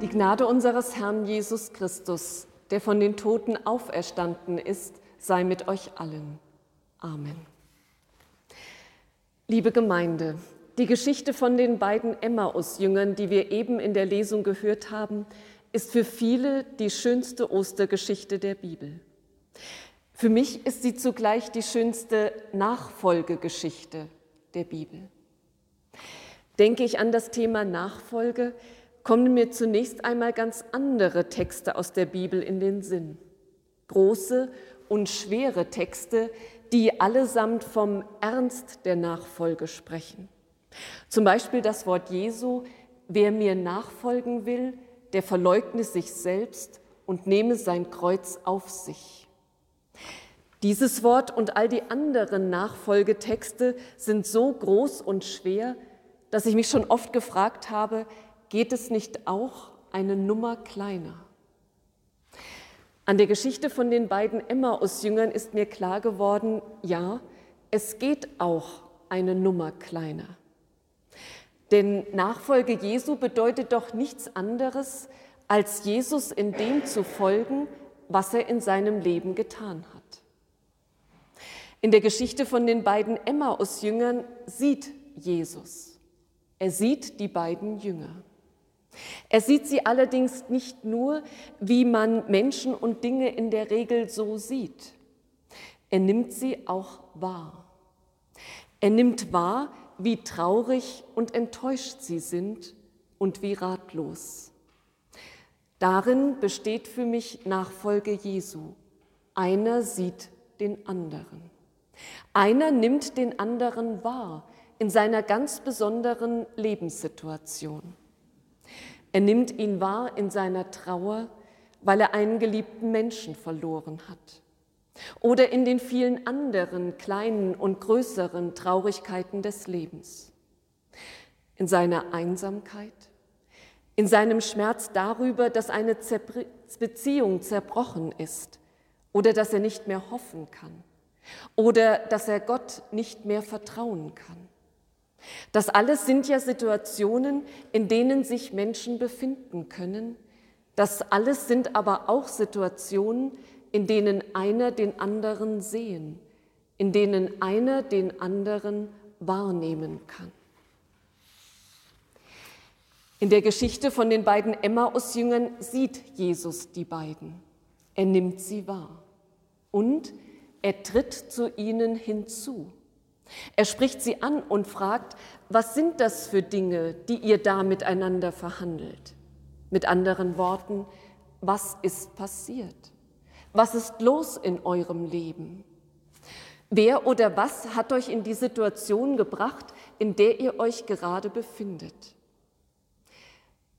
Die Gnade unseres Herrn Jesus Christus, der von den Toten auferstanden ist, sei mit euch allen. Amen. Liebe Gemeinde, die Geschichte von den beiden Emmaus-Jüngern, die wir eben in der Lesung gehört haben, ist für viele die schönste Ostergeschichte der Bibel. Für mich ist sie zugleich die schönste Nachfolgegeschichte der Bibel. Denke ich an das Thema Nachfolge, kommen mir zunächst einmal ganz andere Texte aus der Bibel in den Sinn. Große und schwere Texte, die allesamt vom Ernst der Nachfolge sprechen. Zum Beispiel das Wort Jesu, wer mir nachfolgen will, der verleugne sich selbst und nehme sein Kreuz auf sich. Dieses Wort und all die anderen Nachfolgetexte sind so groß und schwer, dass ich mich schon oft gefragt habe, geht es nicht auch eine Nummer kleiner? An der Geschichte von den beiden Emmaus-Jüngern ist mir klar geworden, ja, es geht auch eine Nummer kleiner. Denn Nachfolge Jesu bedeutet doch nichts anderes, als Jesus in dem zu folgen, was er in seinem Leben getan hat. In der Geschichte von den beiden Emmaus-Jüngern sieht Jesus. Er sieht die beiden Jünger. Er sieht sie allerdings nicht nur, wie man Menschen und Dinge in der Regel so sieht. Er nimmt sie auch wahr. Er nimmt wahr, wie traurig und enttäuscht sie sind und wie ratlos. Darin besteht für mich Nachfolge Jesu. Einer sieht den anderen. Einer nimmt den anderen wahr in seiner ganz besonderen Lebenssituation. Er nimmt ihn wahr in seiner Trauer, weil er einen geliebten Menschen verloren hat. Oder in den vielen anderen kleinen und größeren Traurigkeiten des Lebens. In seiner Einsamkeit, in seinem Schmerz darüber, dass eine Beziehung zerbrochen ist oder dass er nicht mehr hoffen kann oder dass er Gott nicht mehr vertrauen kann. Das alles sind ja Situationen, in denen sich Menschen befinden können. Das alles sind aber auch Situationen, in denen einer den anderen sehen, in denen einer den anderen wahrnehmen kann. In der Geschichte von den beiden Emmaus-Jüngern sieht Jesus die beiden. Er nimmt sie wahr und er tritt zu ihnen hinzu. Er spricht sie an und fragt, was sind das für Dinge, die ihr da miteinander verhandelt? Mit anderen Worten, was ist passiert? Was ist los in eurem Leben? Wer oder was hat euch in die Situation gebracht, in der ihr euch gerade befindet?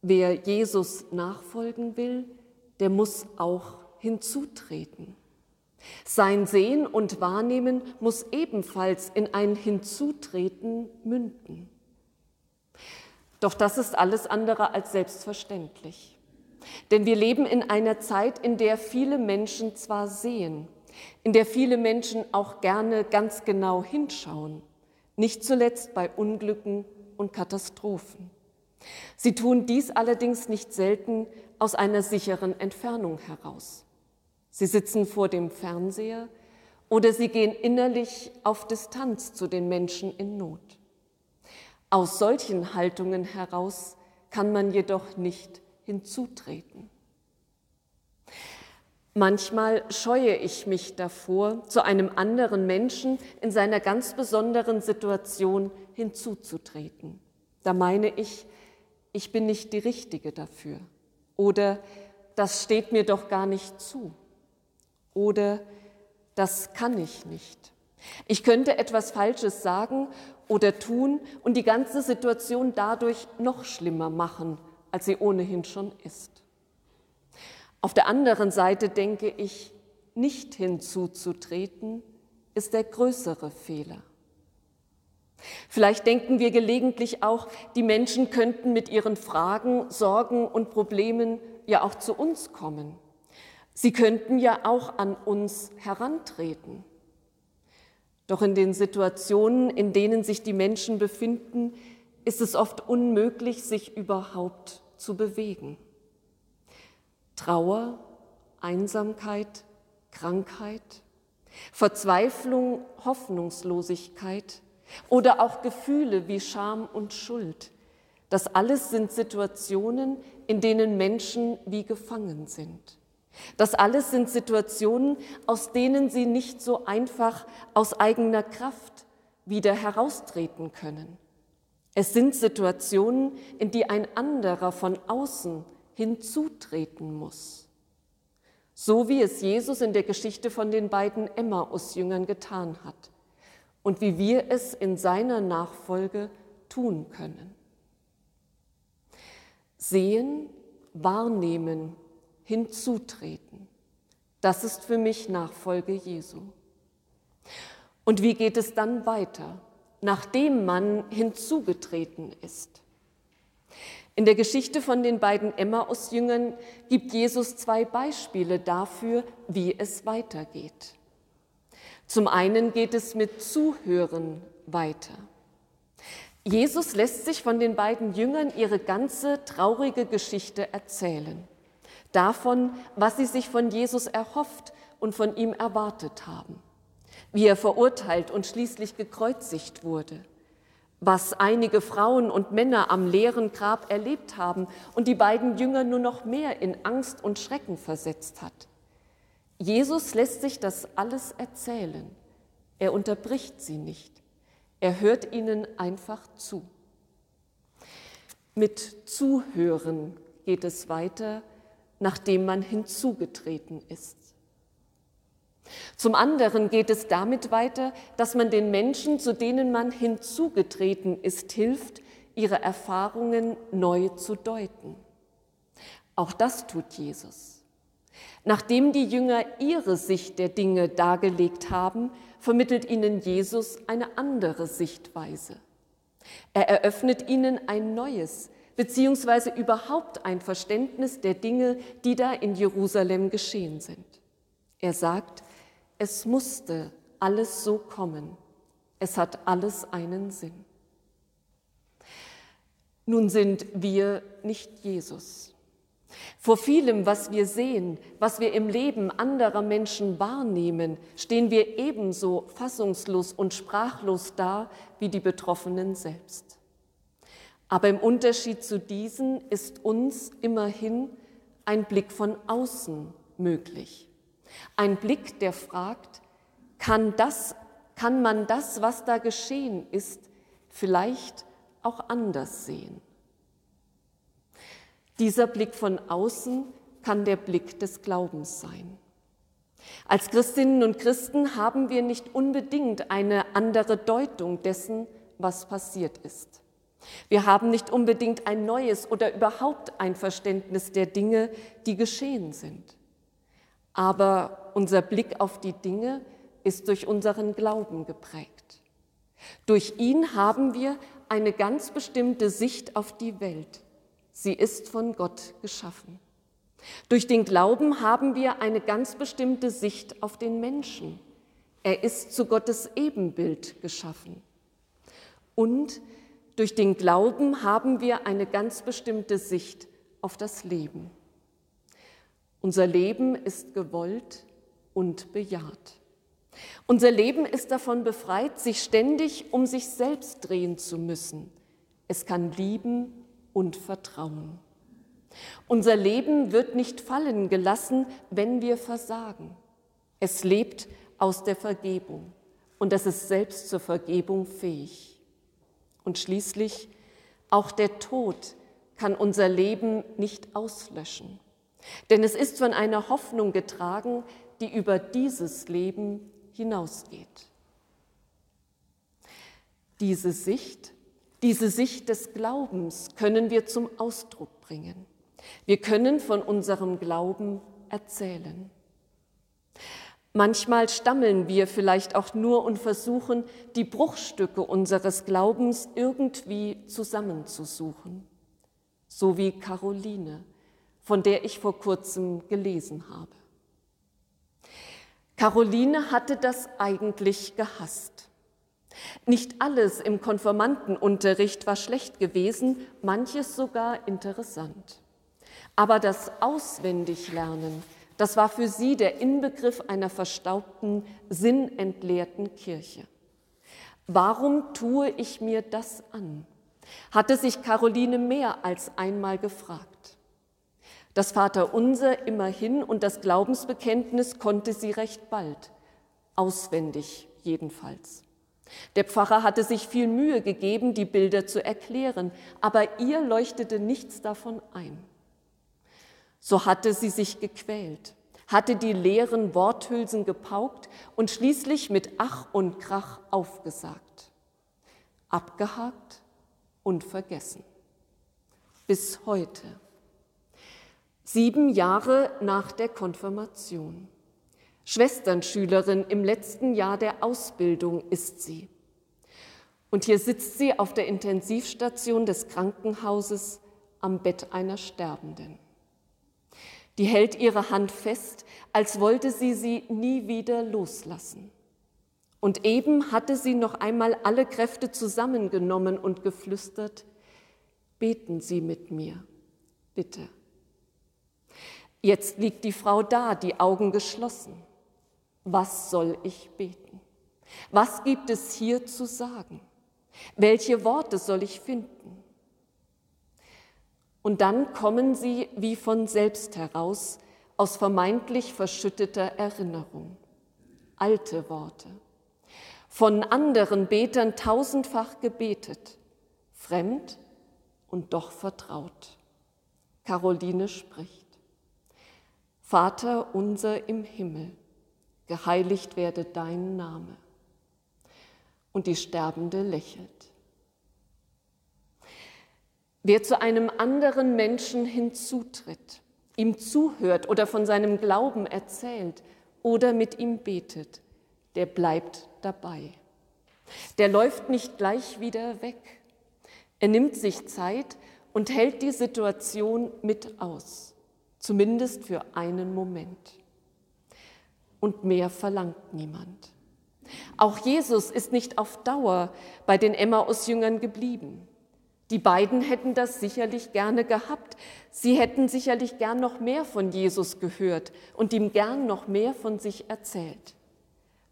Wer Jesus nachfolgen will, der muss auch hinzutreten. Sein Sehen und Wahrnehmen muss ebenfalls in ein Hinzutreten münden. Doch das ist alles andere als selbstverständlich. Denn wir leben in einer Zeit, in der viele Menschen zwar sehen, in der viele Menschen auch gerne ganz genau hinschauen, nicht zuletzt bei Unglücken und Katastrophen. Sie tun dies allerdings nicht selten aus einer sicheren Entfernung heraus. Sie sitzen vor dem Fernseher oder sie gehen innerlich auf Distanz zu den Menschen in Not. Aus solchen Haltungen heraus kann man jedoch nicht hinzutreten. Manchmal scheue ich mich davor, zu einem anderen Menschen in seiner ganz besonderen Situation hinzuzutreten. Da meine ich, ich bin nicht die Richtige dafür oder das steht mir doch gar nicht zu oder das kann ich nicht. Ich könnte etwas Falsches sagen oder tun und die ganze Situation dadurch noch schlimmer machen, als sie ohnehin schon ist. Auf der anderen Seite denke ich, nicht hinzuzutreten ist der größere Fehler. Vielleicht denken wir gelegentlich auch, die Menschen könnten mit ihren Fragen, Sorgen und Problemen ja auch zu uns kommen. Sie könnten ja auch an uns herantreten. Doch in den Situationen, in denen sich die Menschen befinden, ist es oft unmöglich, sich überhaupt zu bewegen. Trauer, Einsamkeit, Krankheit, Verzweiflung, Hoffnungslosigkeit oder auch Gefühle wie Scham und Schuld. Das alles sind Situationen, in denen Menschen wie gefangen sind. Das alles sind Situationen, aus denen sie nicht so einfach aus eigener Kraft wieder heraustreten können. Es sind Situationen, in die ein anderer von außen hinzutreten muss. So wie es Jesus in der Geschichte von den beiden Emmaus-Jüngern getan hat und wie wir es in seiner Nachfolge tun können. Sehen, wahrnehmen, hinzutreten. Das ist für mich Nachfolge Jesu. Und wie geht es dann weiter, nachdem man hinzugetreten ist? In der Geschichte von den beiden Emmaus-Jüngern gibt Jesus zwei Beispiele dafür, wie es weitergeht. Zum einen geht es mit Zuhören weiter. Jesus lässt sich von den beiden Jüngern ihre ganze traurige Geschichte erzählen. Davon, was sie sich von Jesus erhofft und von ihm erwartet haben. Wie er verurteilt und schließlich gekreuzigt wurde. Was einige Frauen und Männer am leeren Grab erlebt haben und die beiden Jünger nur noch mehr in Angst und Schrecken versetzt hat. Jesus lässt sich das alles erzählen. Er unterbricht sie nicht. Er hört ihnen einfach zu. Mit Zuhören geht es weiter, nachdem man hinzugetreten ist. Zum anderen geht es damit weiter, dass man den Menschen, zu denen man hinzugetreten ist, hilft, ihre Erfahrungen neu zu deuten. Auch das tut Jesus. Nachdem die Jünger ihre Sicht der Dinge dargelegt haben, vermittelt ihnen Jesus eine andere Sichtweise. Er eröffnet ihnen ein neues, beziehungsweise überhaupt ein Verständnis der Dinge, die da in Jerusalem geschehen sind. Er sagt, es musste alles so kommen. Es hat alles einen Sinn. Nun sind wir nicht Jesus. Vor vielem, was wir sehen, was wir im Leben anderer Menschen wahrnehmen, stehen wir ebenso fassungslos und sprachlos da wie die Betroffenen selbst. Aber im Unterschied zu diesen ist uns immerhin ein Blick von außen möglich. Ein Blick, der fragt, kann, das, kann man das, was da geschehen ist, vielleicht auch anders sehen? Dieser Blick von außen kann der Blick des Glaubens sein. Als Christinnen und Christen haben wir nicht unbedingt eine andere Deutung dessen, was passiert ist. Wir haben nicht unbedingt ein neues oder überhaupt ein Verständnis der Dinge, die geschehen sind. Aber unser Blick auf die Dinge ist durch unseren Glauben geprägt. Durch ihn haben wir eine ganz bestimmte Sicht auf die Welt, Sie ist von Gott geschaffen. Durch den Glauben haben wir eine ganz bestimmte Sicht auf den Menschen. Er ist zu Gottes Ebenbild geschaffen. Und durch den Glauben haben wir eine ganz bestimmte Sicht auf das Leben. Unser Leben ist gewollt und bejaht. Unser Leben ist davon befreit, sich ständig um sich selbst drehen zu müssen. Es kann lieben und Vertrauen. Unser Leben wird nicht fallen gelassen, wenn wir versagen. Es lebt aus der Vergebung und es ist selbst zur Vergebung fähig. Und schließlich, auch der Tod kann unser Leben nicht auslöschen. Denn es ist von einer Hoffnung getragen, die über dieses Leben hinausgeht. Diese Sicht diese Sicht des Glaubens können wir zum Ausdruck bringen. Wir können von unserem Glauben erzählen. Manchmal stammeln wir vielleicht auch nur und versuchen, die Bruchstücke unseres Glaubens irgendwie zusammenzusuchen, so wie Caroline, von der ich vor kurzem gelesen habe. Caroline hatte das eigentlich gehasst. Nicht alles im Konformantenunterricht war schlecht gewesen, manches sogar interessant. Aber das Auswendiglernen, das war für sie der Inbegriff einer verstaubten, sinnentleerten Kirche. Warum tue ich mir das an? hatte sich Caroline mehr als einmal gefragt. Das Vaterunser immerhin und das Glaubensbekenntnis konnte sie recht bald, auswendig jedenfalls. Der Pfarrer hatte sich viel Mühe gegeben, die Bilder zu erklären, aber ihr leuchtete nichts davon ein. So hatte sie sich gequält, hatte die leeren Worthülsen gepaukt und schließlich mit Ach und Krach aufgesagt. Abgehakt und vergessen. Bis heute. Sieben Jahre nach der Konfirmation. Schwesternschülerin im letzten Jahr der Ausbildung ist sie. Und hier sitzt sie auf der Intensivstation des Krankenhauses am Bett einer Sterbenden. Die hält ihre Hand fest, als wollte sie sie nie wieder loslassen. Und eben hatte sie noch einmal alle Kräfte zusammengenommen und geflüstert, beten Sie mit mir, bitte. Jetzt liegt die Frau da, die Augen geschlossen. Was soll ich beten? Was gibt es hier zu sagen? Welche Worte soll ich finden? Und dann kommen sie wie von selbst heraus aus vermeintlich verschütteter Erinnerung. Alte Worte, von anderen Betern tausendfach gebetet, fremd und doch vertraut. Caroline spricht. Vater unser im Himmel, geheiligt werde dein Name. Und die Sterbende lächelt. Wer zu einem anderen Menschen hinzutritt, ihm zuhört oder von seinem Glauben erzählt oder mit ihm betet, der bleibt dabei. Der läuft nicht gleich wieder weg. Er nimmt sich Zeit und hält die Situation mit aus, zumindest für einen Moment. Und mehr verlangt niemand. Auch Jesus ist nicht auf Dauer bei den Emmaus-Jüngern geblieben. Die beiden hätten das sicherlich gerne gehabt. Sie hätten sicherlich gern noch mehr von Jesus gehört und ihm gern noch mehr von sich erzählt.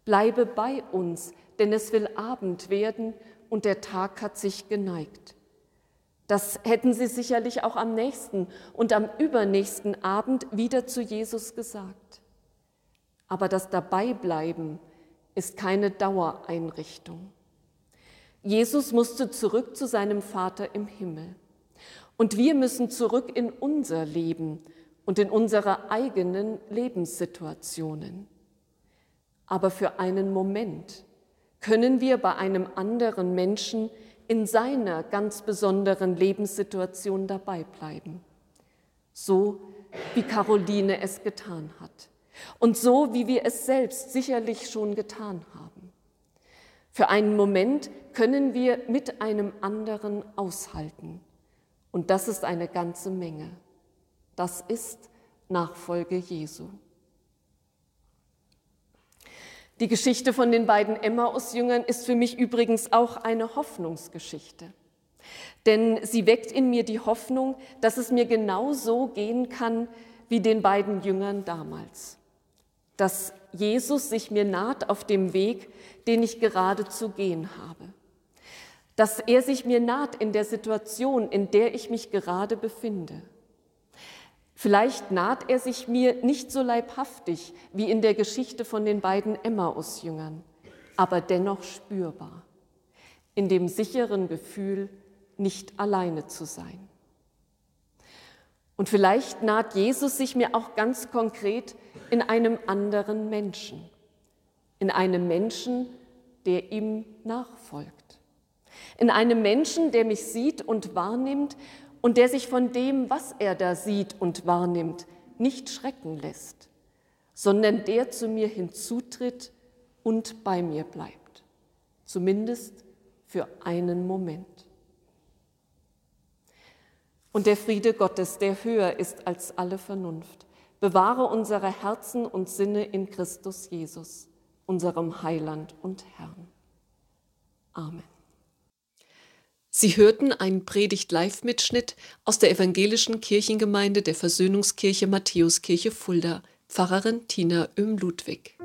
Bleibe bei uns, denn es will Abend werden und der Tag hat sich geneigt. Das hätten sie sicherlich auch am nächsten und am übernächsten Abend wieder zu Jesus gesagt. Aber das Dabeibleiben ist keine Dauereinrichtung. Jesus musste zurück zu seinem Vater im Himmel. Und wir müssen zurück in unser Leben und in unsere eigenen Lebenssituationen aber für einen Moment können wir bei einem anderen Menschen in seiner ganz besonderen Lebenssituation dabei bleiben. So wie Caroline es getan hat und so wie wir es selbst sicherlich schon getan haben. Für einen Moment können wir mit einem anderen aushalten. Und das ist eine ganze Menge. Das ist Nachfolge Jesu. Die Geschichte von den beiden Emmaus-Jüngern ist für mich übrigens auch eine Hoffnungsgeschichte. Denn sie weckt in mir die Hoffnung, dass es mir genau so gehen kann wie den beiden Jüngern damals. Dass Jesus sich mir naht auf dem Weg, den ich gerade zu gehen habe. Dass er sich mir naht in der Situation, in der ich mich gerade befinde. Vielleicht naht er sich mir nicht so leibhaftig wie in der Geschichte von den beiden Emmaus-Jüngern, aber dennoch spürbar, in dem sicheren Gefühl, nicht alleine zu sein. Und vielleicht naht Jesus sich mir auch ganz konkret in einem anderen Menschen, in einem Menschen, der ihm nachfolgt, in einem Menschen, der mich sieht und wahrnimmt und der sich von dem, was er da sieht und wahrnimmt, nicht schrecken lässt, sondern der zu mir hinzutritt und bei mir bleibt, zumindest für einen Moment. Und der Friede Gottes, der höher ist als alle Vernunft, bewahre unsere Herzen und Sinne in Christus Jesus, unserem Heiland und Herrn. Amen. Sie hörten einen Predigt-Live-Mitschnitt aus der evangelischen Kirchengemeinde der Versöhnungskirche Matthäuskirche Fulda, Pfarrerin Tina Öhm-Ludwig.